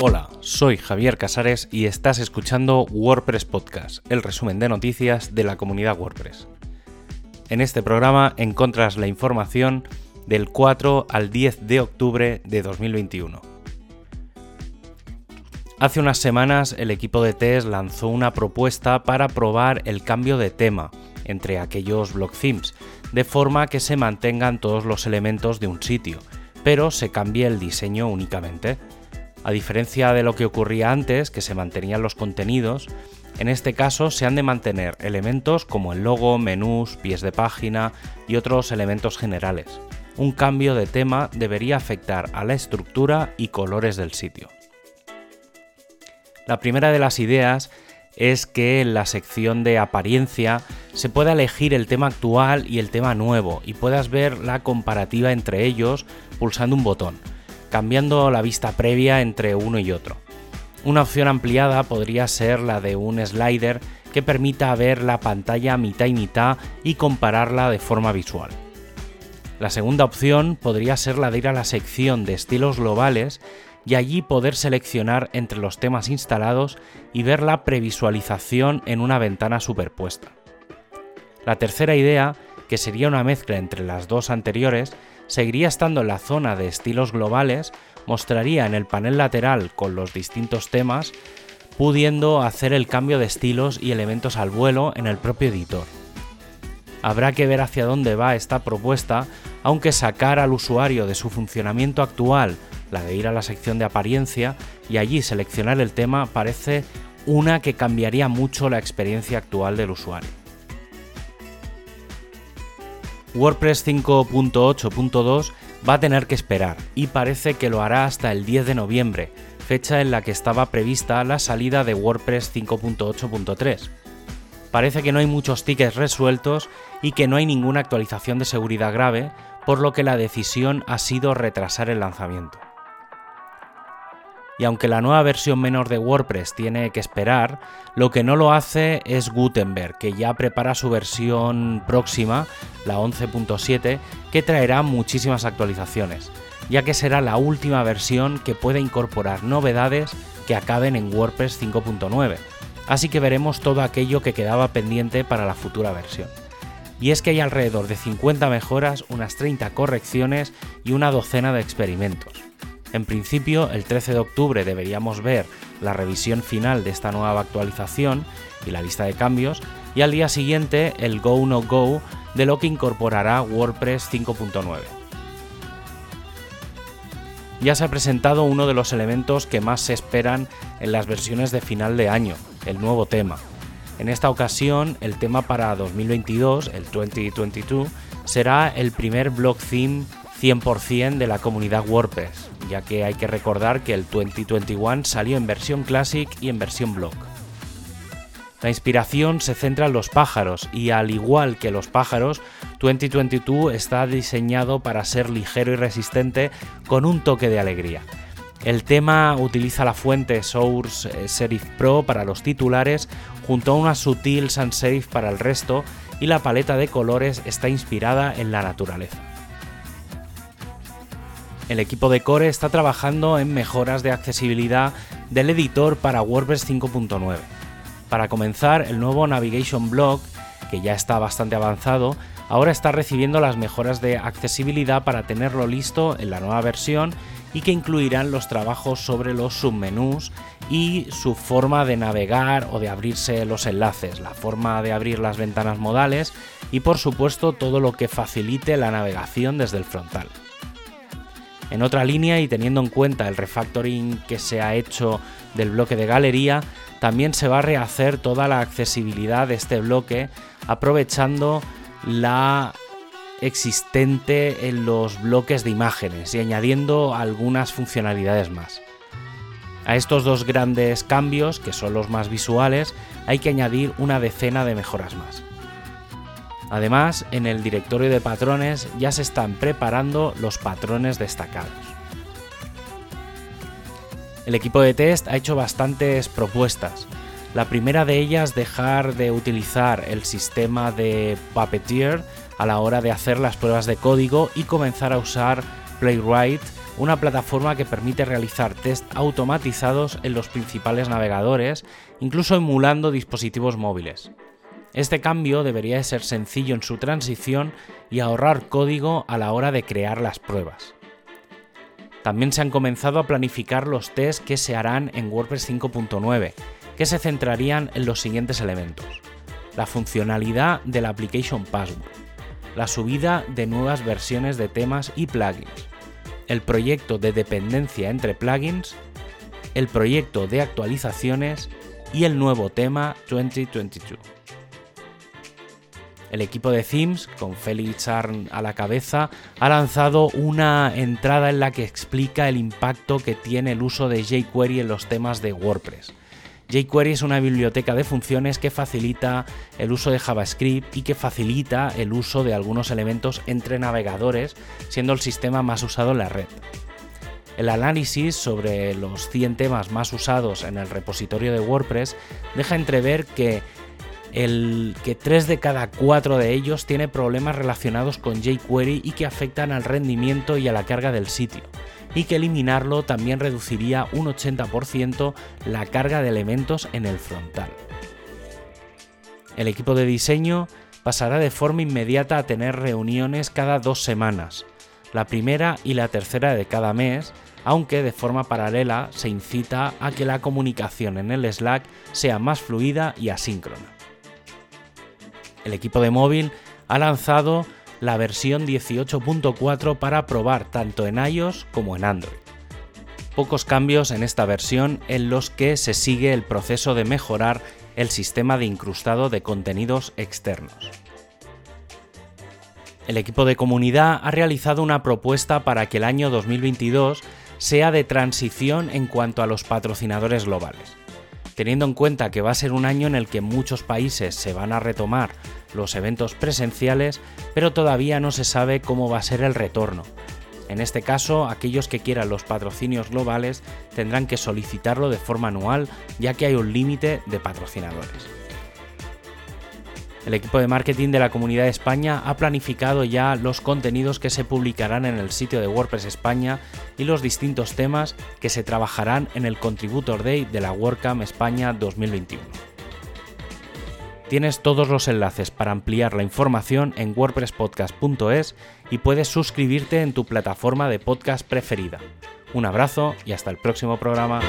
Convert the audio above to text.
Hola, soy Javier Casares y estás escuchando WordPress Podcast, el resumen de noticias de la comunidad WordPress. En este programa encuentras la información del 4 al 10 de octubre de 2021. Hace unas semanas el equipo de test lanzó una propuesta para probar el cambio de tema entre aquellos block themes, de forma que se mantengan todos los elementos de un sitio, pero se cambie el diseño únicamente. A diferencia de lo que ocurría antes, que se mantenían los contenidos, en este caso se han de mantener elementos como el logo, menús, pies de página y otros elementos generales. Un cambio de tema debería afectar a la estructura y colores del sitio. La primera de las ideas es que en la sección de apariencia se pueda elegir el tema actual y el tema nuevo y puedas ver la comparativa entre ellos pulsando un botón cambiando la vista previa entre uno y otro. Una opción ampliada podría ser la de un slider que permita ver la pantalla mitad y mitad y compararla de forma visual. La segunda opción podría ser la de ir a la sección de estilos globales y allí poder seleccionar entre los temas instalados y ver la previsualización en una ventana superpuesta. La tercera idea, que sería una mezcla entre las dos anteriores, seguiría estando en la zona de estilos globales, mostraría en el panel lateral con los distintos temas, pudiendo hacer el cambio de estilos y elementos al vuelo en el propio editor. Habrá que ver hacia dónde va esta propuesta, aunque sacar al usuario de su funcionamiento actual, la de ir a la sección de apariencia y allí seleccionar el tema, parece una que cambiaría mucho la experiencia actual del usuario. WordPress 5.8.2 va a tener que esperar y parece que lo hará hasta el 10 de noviembre, fecha en la que estaba prevista la salida de WordPress 5.8.3. Parece que no hay muchos tickets resueltos y que no hay ninguna actualización de seguridad grave, por lo que la decisión ha sido retrasar el lanzamiento. Y aunque la nueva versión menor de WordPress tiene que esperar, lo que no lo hace es Gutenberg, que ya prepara su versión próxima, la 11.7, que traerá muchísimas actualizaciones, ya que será la última versión que puede incorporar novedades que acaben en WordPress 5.9. Así que veremos todo aquello que quedaba pendiente para la futura versión. Y es que hay alrededor de 50 mejoras, unas 30 correcciones y una docena de experimentos. En principio, el 13 de octubre deberíamos ver la revisión final de esta nueva actualización y la lista de cambios, y al día siguiente el Go No Go de lo que incorporará WordPress 5.9. Ya se ha presentado uno de los elementos que más se esperan en las versiones de final de año, el nuevo tema. En esta ocasión, el tema para 2022, el 2022, será el primer block theme 100% de la comunidad WordPress, ya que hay que recordar que el 2021 salió en versión Classic y en versión Block. La inspiración se centra en los pájaros y al igual que los pájaros, 2022 está diseñado para ser ligero y resistente con un toque de alegría. El tema utiliza la fuente Source eh, Serif Pro para los titulares junto a una sutil sans serif para el resto y la paleta de colores está inspirada en la naturaleza el equipo de Core está trabajando en mejoras de accesibilidad del editor para WordPress 5.9. Para comenzar, el nuevo Navigation Block, que ya está bastante avanzado, ahora está recibiendo las mejoras de accesibilidad para tenerlo listo en la nueva versión y que incluirán los trabajos sobre los submenús y su forma de navegar o de abrirse los enlaces, la forma de abrir las ventanas modales y por supuesto todo lo que facilite la navegación desde el frontal. En otra línea y teniendo en cuenta el refactoring que se ha hecho del bloque de galería, también se va a rehacer toda la accesibilidad de este bloque aprovechando la existente en los bloques de imágenes y añadiendo algunas funcionalidades más. A estos dos grandes cambios, que son los más visuales, hay que añadir una decena de mejoras más. Además, en el directorio de patrones ya se están preparando los patrones destacados. El equipo de test ha hecho bastantes propuestas. La primera de ellas dejar de utilizar el sistema de Puppeteer a la hora de hacer las pruebas de código y comenzar a usar Playwright una plataforma que permite realizar test automatizados en los principales navegadores, incluso emulando dispositivos móviles. Este cambio debería ser sencillo en su transición y ahorrar código a la hora de crear las pruebas. También se han comenzado a planificar los tests que se harán en WordPress 5.9, que se centrarían en los siguientes elementos. La funcionalidad de la Application Password, la subida de nuevas versiones de temas y plugins, el proyecto de dependencia entre plugins, el proyecto de actualizaciones y el nuevo tema 2022. El equipo de Themes, con Felix Arn a la cabeza, ha lanzado una entrada en la que explica el impacto que tiene el uso de jQuery en los temas de WordPress. jQuery es una biblioteca de funciones que facilita el uso de JavaScript y que facilita el uso de algunos elementos entre navegadores, siendo el sistema más usado en la red. El análisis sobre los 100 temas más usados en el repositorio de WordPress deja entrever que el que 3 de cada 4 de ellos tiene problemas relacionados con jQuery y que afectan al rendimiento y a la carga del sitio, y que eliminarlo también reduciría un 80% la carga de elementos en el frontal. El equipo de diseño pasará de forma inmediata a tener reuniones cada dos semanas, la primera y la tercera de cada mes, aunque de forma paralela se incita a que la comunicación en el Slack sea más fluida y asíncrona el equipo de móvil ha lanzado la versión 18.4 para probar tanto en iOS como en Android. Pocos cambios en esta versión en los que se sigue el proceso de mejorar el sistema de incrustado de contenidos externos. El equipo de comunidad ha realizado una propuesta para que el año 2022 sea de transición en cuanto a los patrocinadores globales teniendo en cuenta que va a ser un año en el que muchos países se van a retomar los eventos presenciales, pero todavía no se sabe cómo va a ser el retorno. En este caso, aquellos que quieran los patrocinios globales tendrán que solicitarlo de forma anual, ya que hay un límite de patrocinadores. El equipo de marketing de la Comunidad de España ha planificado ya los contenidos que se publicarán en el sitio de WordPress España y los distintos temas que se trabajarán en el Contributor Day de la WordCamp España 2021. Tienes todos los enlaces para ampliar la información en wordpresspodcast.es y puedes suscribirte en tu plataforma de podcast preferida. Un abrazo y hasta el próximo programa.